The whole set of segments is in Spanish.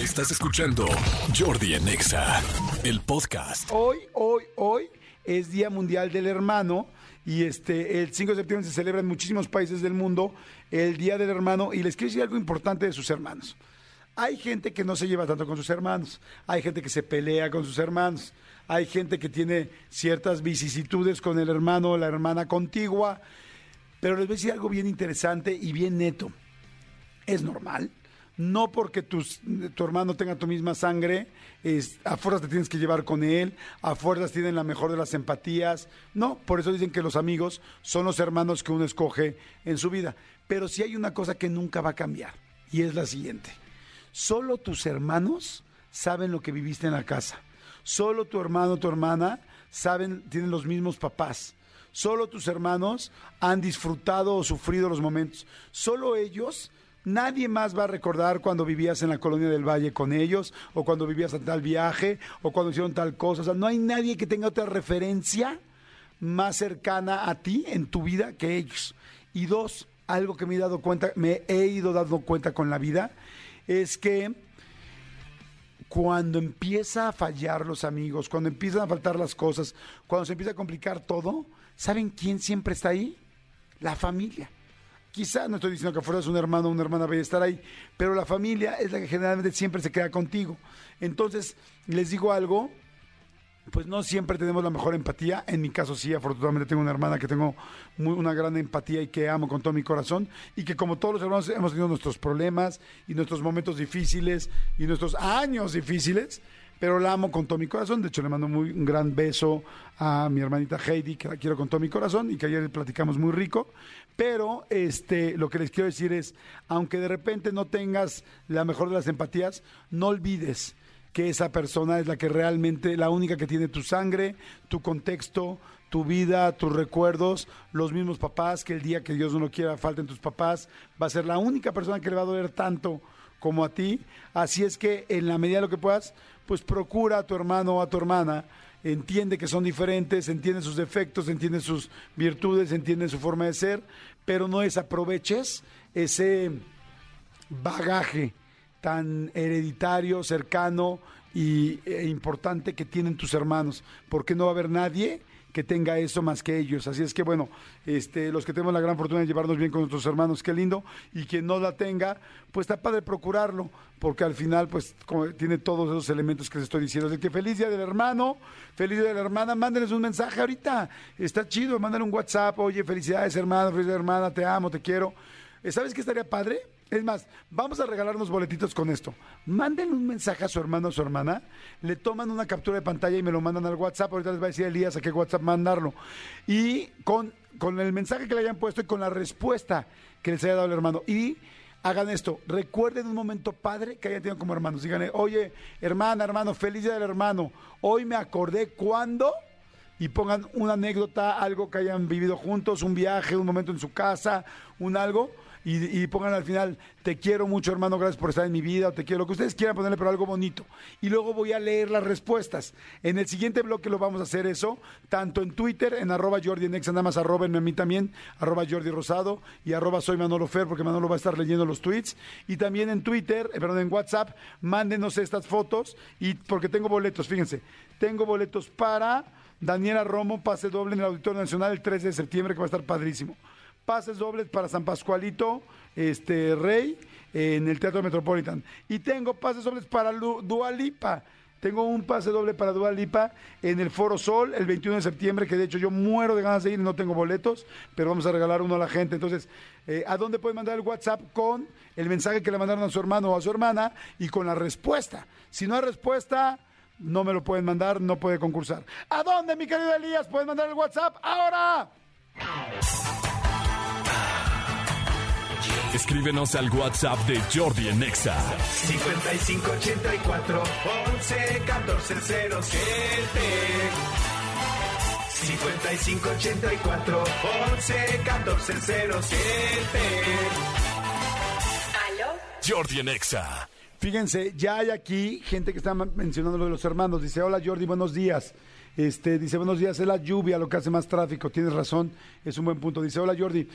Estás escuchando Jordi en Exa, el podcast. Hoy, hoy, hoy es Día Mundial del Hermano y este el 5 de septiembre se celebra en muchísimos países del mundo el Día del Hermano y les quiero decir algo importante de sus hermanos. Hay gente que no se lleva tanto con sus hermanos, hay gente que se pelea con sus hermanos, hay gente que tiene ciertas vicisitudes con el hermano o la hermana contigua, pero les voy a decir algo bien interesante y bien neto. Es normal, no porque tu hermano tenga tu misma sangre, a fuerzas te tienes que llevar con él, a fuerzas tienen la mejor de las empatías. No, por eso dicen que los amigos son los hermanos que uno escoge en su vida. Pero sí hay una cosa que nunca va a cambiar, y es la siguiente. Solo tus hermanos saben lo que viviste en la casa. Solo tu hermano tu hermana saben, tienen los mismos papás. Solo tus hermanos han disfrutado o sufrido los momentos. Solo ellos, nadie más va a recordar cuando vivías en la colonia del Valle con ellos, o cuando vivías en tal viaje, o cuando hicieron tal cosa. O sea, no hay nadie que tenga otra referencia más cercana a ti en tu vida que ellos. Y dos, algo que me he dado cuenta, me he ido dando cuenta con la vida, es que cuando empieza a fallar los amigos, cuando empiezan a faltar las cosas, cuando se empieza a complicar todo, ¿saben quién siempre está ahí? La familia. Quizá no estoy diciendo que fueras un hermano o una hermana vaya a estar ahí, pero la familia es la que generalmente siempre se queda contigo. Entonces, les digo algo, pues no siempre tenemos la mejor empatía. En mi caso sí, afortunadamente tengo una hermana que tengo muy, una gran empatía y que amo con todo mi corazón y que como todos los hermanos hemos tenido nuestros problemas y nuestros momentos difíciles y nuestros años difíciles, pero la amo con todo mi corazón. De hecho, le mando muy, un gran beso a mi hermanita Heidi, que la quiero con todo mi corazón y que ayer platicamos muy rico. Pero este, lo que les quiero decir es, aunque de repente no tengas la mejor de las empatías, no olvides que esa persona es la que realmente, la única que tiene tu sangre, tu contexto, tu vida, tus recuerdos, los mismos papás, que el día que Dios no lo quiera falten tus papás, va a ser la única persona que le va a doler tanto como a ti. Así es que en la medida de lo que puedas, pues procura a tu hermano o a tu hermana, entiende que son diferentes, entiende sus defectos, entiende sus virtudes, entiende su forma de ser, pero no desaproveches ese bagaje tan hereditario, cercano y, e importante que tienen tus hermanos, porque no va a haber nadie que tenga eso más que ellos. Así es que bueno, este, los que tenemos la gran fortuna de llevarnos bien con nuestros hermanos, qué lindo, y quien no la tenga, pues está padre procurarlo, porque al final pues como tiene todos esos elementos que les estoy diciendo. Así que feliz día del hermano, feliz día de la hermana, mándenles un mensaje ahorita, está chido, mándale un WhatsApp, oye, felicidades hermano, felicidades hermana, te amo, te quiero. Eh, ¿Sabes qué estaría padre? Es más, vamos a regalarnos boletitos con esto. Manden un mensaje a su hermano o su hermana, le toman una captura de pantalla y me lo mandan al WhatsApp. Ahorita les va a decir Elías a qué WhatsApp mandarlo. Y con, con el mensaje que le hayan puesto y con la respuesta que les haya dado el hermano. Y hagan esto, recuerden un momento padre que hayan tenido como hermanos. Díganle, oye, hermana, hermano, feliz día del hermano. Hoy me acordé cuando y pongan una anécdota, algo que hayan vivido juntos, un viaje, un momento en su casa, un algo, y, y pongan al final, te quiero mucho hermano, gracias por estar en mi vida, o te quiero, lo que ustedes quieran ponerle, pero algo bonito. Y luego voy a leer las respuestas. En el siguiente bloque lo vamos a hacer eso, tanto en Twitter, en arroba Jordi en nada más arrobenme a mí también, arroba Jordi Rosado, y arroba soy Manolo Fer, porque Manolo va a estar leyendo los tweets. Y también en Twitter, eh, perdón, en WhatsApp, mándenos estas fotos, y porque tengo boletos, fíjense, tengo boletos para... Daniela Romo, pase doble en el Auditorio Nacional el 3 de septiembre, que va a estar padrísimo. Pases dobles para San Pascualito, este Rey, en el Teatro Metropolitan. Y tengo pases dobles para Lu- Dua Lipa. Tengo un pase doble para Dua Lipa en el Foro Sol el 21 de septiembre, que de hecho yo muero de ganas de ir y no tengo boletos, pero vamos a regalar uno a la gente. Entonces, eh, ¿a dónde pueden mandar el WhatsApp con el mensaje que le mandaron a su hermano o a su hermana y con la respuesta? Si no hay respuesta, no me lo pueden mandar, no puede concursar. ¿A dónde, mi querido Elías, pueden mandar el WhatsApp ahora? Escríbenos al WhatsApp de Jordi en Exa. 5584 11 14 07 5584 11 14 07 ¿Aló? Jordi en Exa. Fíjense, ya hay aquí gente que está mencionando lo de los hermanos. Dice, hola Jordi, buenos días. Este, dice, buenos días, es la lluvia lo que hace más tráfico. Tienes razón, es un buen punto. Dice, hola Jordi,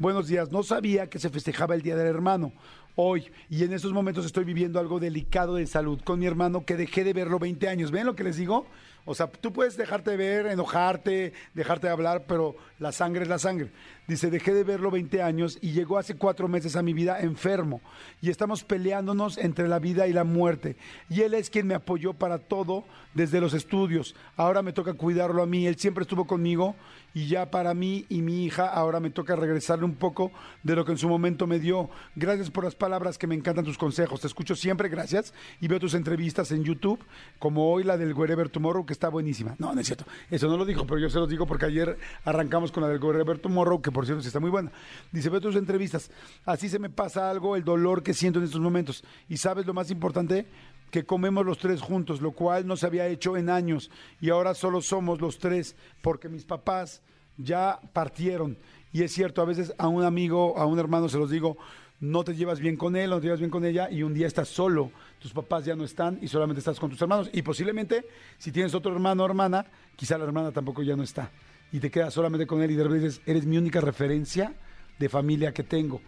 buenos días. No sabía que se festejaba el Día del Hermano. hoy. Y en estos momentos estoy viviendo algo delicado de salud con mi hermano que dejé de verlo 20 años. ¿Ven lo que les digo? O sea, tú puedes dejarte de ver, enojarte, dejarte de hablar, pero la sangre es la sangre. Dice, dejé de verlo 20 años y llegó hace cuatro meses a mi vida enfermo. Y estamos peleándonos entre la vida y la muerte. Y él es quien me apoyó para todo desde los estudios. Ahora me toca cuidarlo a mí. Él siempre estuvo conmigo y ya para mí y mi hija ahora me toca regresarle un poco de lo que en su momento me dio. Gracias por las palabras que me encantan tus consejos. Te escucho siempre, gracias. Y veo tus entrevistas en YouTube, como hoy la del Wherever Tomorrow, que está buenísima. No, no es cierto. Eso no lo dijo, pero yo se los digo porque ayer arrancamos con la del Wherever Tomorrow, que por cierto sí está muy buena. Dice, veo tus entrevistas. Así se me pasa algo, el dolor que siento en estos momentos. Y sabes lo más importante, que comemos los tres juntos, lo cual no se había hecho en años y ahora solo somos los tres porque mis papás ya partieron. Y es cierto, a veces a un amigo, a un hermano se los digo, no te llevas bien con él, no te llevas bien con ella y un día estás solo, tus papás ya no están y solamente estás con tus hermanos. Y posiblemente, si tienes otro hermano o hermana, quizá la hermana tampoco ya no está. Y te quedas solamente con él y de repente dices, eres mi única referencia de familia que tengo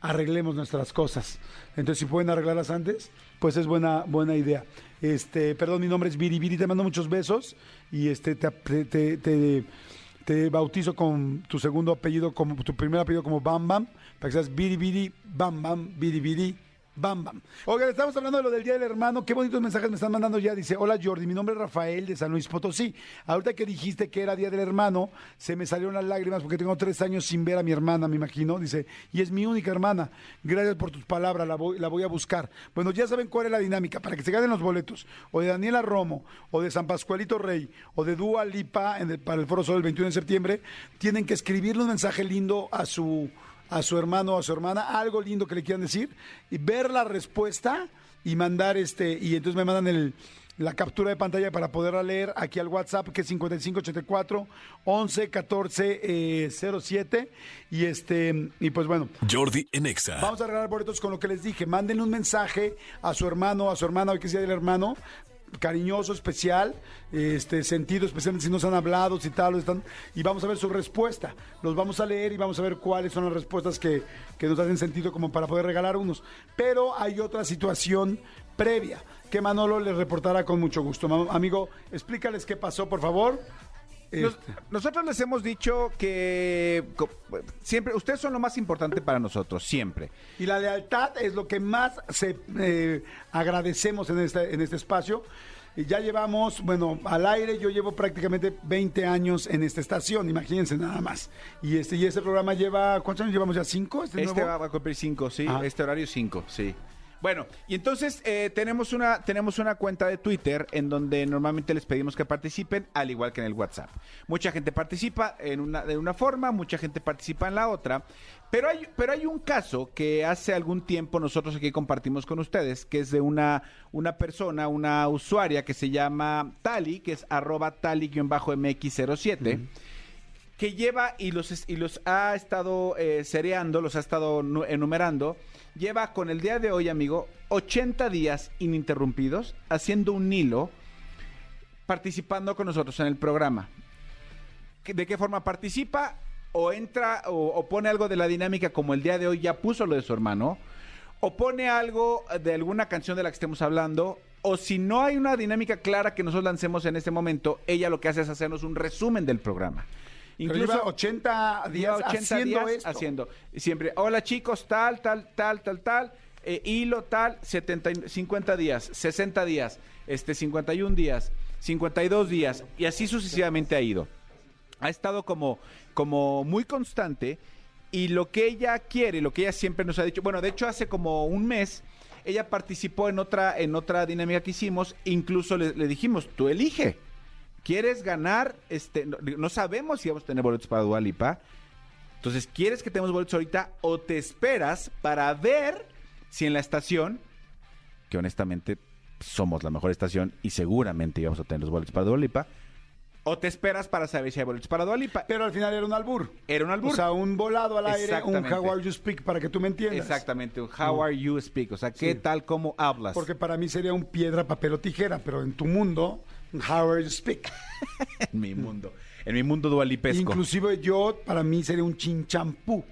arreglemos nuestras cosas. Entonces, si pueden arreglarlas antes, pues es buena, buena idea. Este, perdón, mi nombre es Viri Viri, te mando muchos besos y este te, te, te, bautizo con tu segundo apellido, como tu primer apellido como Bam Bam, para que seas Viri Viri, Bam Bam, Viri Viri. Bam, bam. Oigan, estamos hablando de lo del Día del Hermano. Qué bonitos mensajes me están mandando ya. Dice, hola Jordi, mi nombre es Rafael de San Luis Potosí. Ahorita que dijiste que era Día del Hermano, se me salieron las lágrimas porque tengo tres años sin ver a mi hermana, me imagino. Dice, y es mi única hermana. Gracias por tus palabras, la voy, a buscar. Bueno, ya saben cuál es la dinámica. Para que se ganen los boletos, o de Daniela Romo, o de San Pascualito Rey, o de Dua Lipa en el- para el Foro Sol el 21 de septiembre, tienen que escribirle un mensaje lindo a su a su hermano o a su hermana, algo lindo que le quieran decir, y ver la respuesta y mandar este, y entonces me mandan el, la captura de pantalla para poderla leer aquí al WhatsApp, que es 5584 11 14 eh, 07. Y este, y pues bueno, Jordi en Exa. Vamos a regalar boletos con lo que les dije. Manden un mensaje a su hermano, a su hermana, hoy que sea el hermano, cariñoso, especial, este sentido, especialmente si no se han hablado, si tal, están, y vamos a ver su respuesta. Los vamos a leer y vamos a ver cuáles son las respuestas que, que nos hacen sentido como para poder regalar unos. Pero hay otra situación previa que Manolo les reportará con mucho gusto. Amigo, explícales qué pasó, por favor. Nos- Este, nosotros les hemos dicho que siempre, ustedes son lo más importante para nosotros, siempre. Y la lealtad es lo que más se, eh, agradecemos en este, en este espacio. Y ya llevamos, bueno, al aire yo llevo prácticamente 20 años en esta estación, imagínense nada más. Y este, y este programa lleva, ¿cuántos años llevamos ya? ¿Cinco? ¿Este, Este nuevo? va a cumplir cinco, sí. Ah. Este horario cinco, sí. Bueno, y entonces eh, tenemos, una, tenemos una cuenta de Twitter en donde normalmente les pedimos que participen, al igual que en el WhatsApp. Mucha gente participa en una, de una forma, mucha gente participa en la otra, pero hay, pero hay un caso que hace algún tiempo nosotros aquí compartimos con ustedes, que es de una, una persona, una usuaria que se llama Tali, que es arroba tali-mx07 que lleva y los, y los ha estado eh, cereando, los ha estado nu- enumerando, lleva con el día de hoy, amigo, 80 días ininterrumpidos haciendo un hilo, participando con nosotros en el programa. ¿Qué- ¿De qué forma participa? O entra o pone algo de la dinámica como el día de hoy ya puso lo de su hermano, o pone algo de alguna canción de la que estemos hablando, o si no hay una dinámica clara que nosotros lancemos en este momento, ella lo que hace es hacernos un resumen del programa. Pero lleva 80 días Lleva 80 haciendo días esto. haciendo. Siempre, hola chicos, tal, tal, tal, tal, tal, eh, hilo tal, 70, y- 50 días, 60 días, este, 51 días, 52 días, y así sucesivamente ha ido. Ha estado como, como muy constante y lo que ella quiere, lo que ella siempre nos ha dicho, bueno, de hecho hace como un mes ella participó en otra, en otra dinámica que hicimos, incluso le, le dijimos, tú elige. ¿Quieres ganar? Este, no, no sabemos si vamos a tener boletos para Dualipa. Entonces, ¿quieres que tengamos boletos ahorita o te esperas para ver si en la estación, que honestamente somos la mejor estación y seguramente íbamos a tener los boletos para Dualipa, o te esperas para saber si hay boletos para Dualipa? Pero al final era un albur. Era un albur. O sea, un volado al aire, un how are you speak, para que tú me entiendas. Exactamente, un how are you speak, o sea, ¿qué Sí. tal cómo hablas? Porque para mí sería un piedra, papel o tijera, pero en tu mundo, un how are you speak. en mi mundo, en mi mundo dualipesco. Inclusive yo, para mí sería un chinchampú.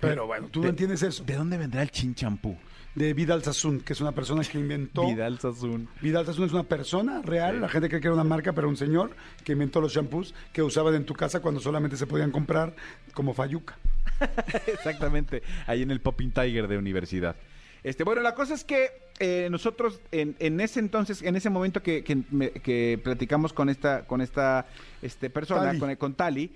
Pero bueno, tú no entiendes eso. ¿De dónde vendrá el chin champú? De Vidal Sassoon, que es una persona que inventó. Vidal Sassoon. Vidal Sassoon es una persona real, la gente cree que era una marca, pero un señor que inventó los shampoos que usaban en tu casa cuando solamente se podían comprar como Fayuca. Exactamente, ahí en el Popping Tiger de universidad. Este, bueno, la cosa es que eh, nosotros en, en ese entonces, en ese momento que, que me- que platicamos con esta, con esta este, persona, Tali. Con, con Tali,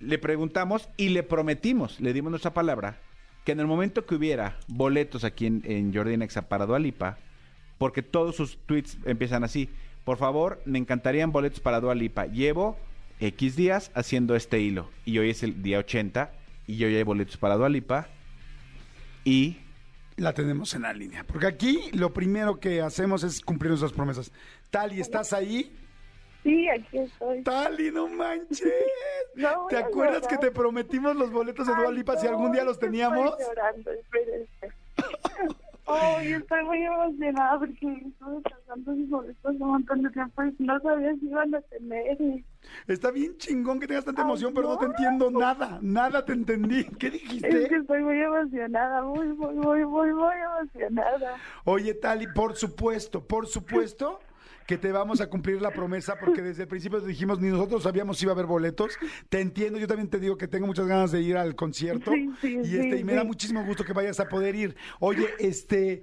le preguntamos y le prometimos, le dimos nuestra palabra, que en el momento que hubiera boletos aquí en, en Jordi Nexa para Dua Lipa, porque todos sus tweets empiezan así, por favor, me encantarían boletos para Dua Lipa. Llevo X días haciendo este hilo y hoy es el día 80 y yo ya hay boletos para Dua Lipa y La tenemos en la línea. Porque aquí lo primero que hacemos es cumplir nuestras promesas. Tali, ¿estás ahí? Sí, aquí estoy. Tali, no manches. No, ¿Te acuerdas que te prometimos los boletos de Dua Ay, Lipa si algún día los estoy teníamos? llorando, espérense. Ay, estoy muy emocionada porque estuve tratando mis boletos un montón de tiempo y no sabía si iban a tener. y- Está bien chingón que tengas tanta emoción, pero no te entiendo nada. Nada te entendí. ¿Qué Es que dijiste? estoy muy emocionada, muy, muy, muy, muy, muy emocionada. Oye, Tali, por supuesto, por supuesto que te vamos a cumplir la promesa porque desde el principio te dijimos ni nosotros sabíamos si iba a haber boletos. Te entiendo, yo también te digo que tengo muchas ganas de ir al concierto Sí, sí, y sí, este y me da sí. muchísimo gusto que vayas a poder ir. Oye, este,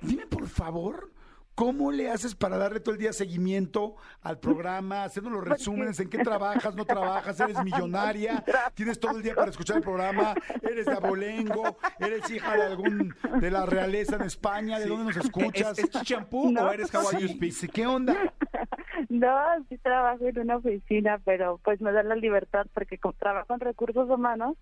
dime por favor, ¿Cómo le haces para darle todo el día seguimiento al programa, haciendo los resúmenes, en qué trabajas, no trabajas, eres millonaria, tienes todo el día para escuchar el programa, eres de abolengo, eres hija de algún, de la realeza en España, ¿de dónde nos escuchas? ¿Es, es champú No. o eres How I Sí, sí, ¿Qué onda? No, sí trabajo en una oficina, pero pues me da la libertad porque trabajo en recursos humanos,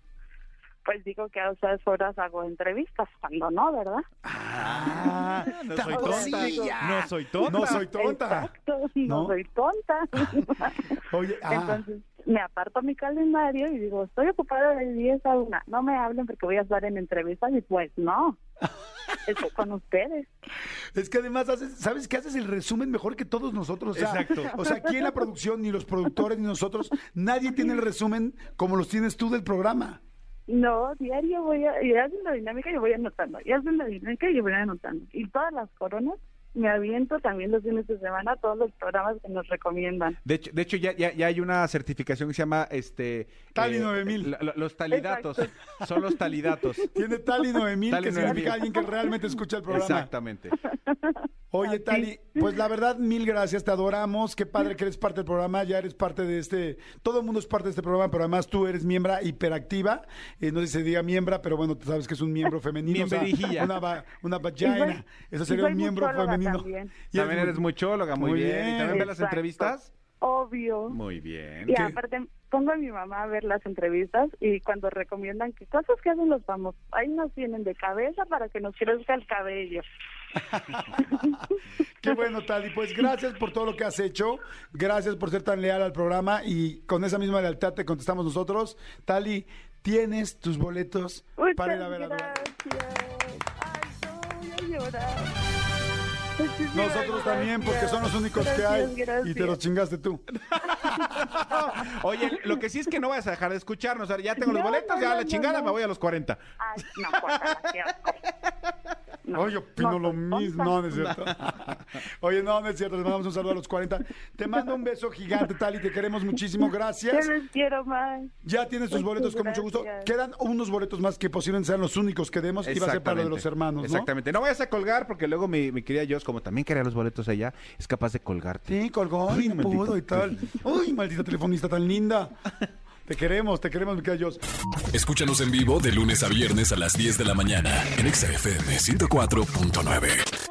pues digo que a esas horas hago entrevistas, cuando no, ¿verdad? Ah, no soy tonta. No soy tonta. No soy tonta. Exacto, no, ¿No? soy tonta. Oye, ah, Entonces me aparto mi calendario y digo, estoy ocupada de 10 a 1, no me hablen porque voy a estar en entrevistas y pues no, estoy con ustedes. es que además haces, ¿sabes que haces el resumen mejor que todos nosotros? O sea, Exacto. O sea, aquí en la producción, ni los productores, ni nosotros, nadie tiene el resumen como los tienes tú del programa. No, diario voy a, y hacen la dinámica y voy anotando, y hacen la dinámica y voy anotando. Y todas las coronas me aviento también los fines de semana todos los programas que nos recomiendan. De hecho, de hecho ya, ya, ya hay una certificación que se llama este Tali 9000. la- la- Los talidatos. Son los talidatos. Tiene Tali 9000, Tali que 9000. significa alguien que realmente escucha el programa. Exactamente. Oye, Tali, pues la verdad, mil gracias, te adoramos. Qué padre que eres parte del programa, ya eres parte de este. Todo el mundo es parte de este programa, pero además tú eres miembro hiperactiva. Eh, no sé si se diga miembro, pero bueno, tú sabes que es un miembro femenino. o sea, una, va- una vagina. Eso sería un miembro muchóloga femenino. también. Y También eres muchóloga, muy, Muy bien. bien. ¿Y también ves las entrevistas? Obvio. Muy bien. Y ¿Qué? aparte pongo a mi mamá a ver las entrevistas y cuando recomiendan que cosas que hacen los famosos, ahí nos tienen de cabeza para que nos crezca el cabello. Qué bueno, Tali. Pues gracias por todo lo que has hecho. Gracias por ser tan leal al programa y con esa misma lealtad te contestamos nosotros. Tali, tienes tus boletos Muchas para ir a ver a gracias. Ay, no, voy a llorar. Nosotros también, porque son los únicos que hay gracias. y te los chingaste tú. Oye, lo que sí es que no vas a dejar de escucharnos. O sea, ya tengo los No, boletos, no, ya la no, chingada no. me voy a los 40. Ay, no, asco. No, Oye, opino no lo mismo. No, no es cierto. Oye, no, no es cierto. Les mandamos un saludo a los 40. Te mando un beso gigante, Tali. Te queremos muchísimo. Yo Gracias. les quiero más. Ya tienes tus boletos con mucho gusto. Quedan unos boletos más que posiblemente sean los únicos que demos. Y va a ser para lo de los hermanos, ¿no? Exactamente. No vayas a colgar porque luego mi, mi querida Jos, como también quería los boletos allá, es capaz de colgarte. Sí, colgó Ay, y no pudo y tal. Uy, maldita telefonista tan linda. Te queremos, te queremos, mi querida Jos. Escúchanos en vivo de lunes a viernes a las 10 de la mañana en Exa FM 104.9.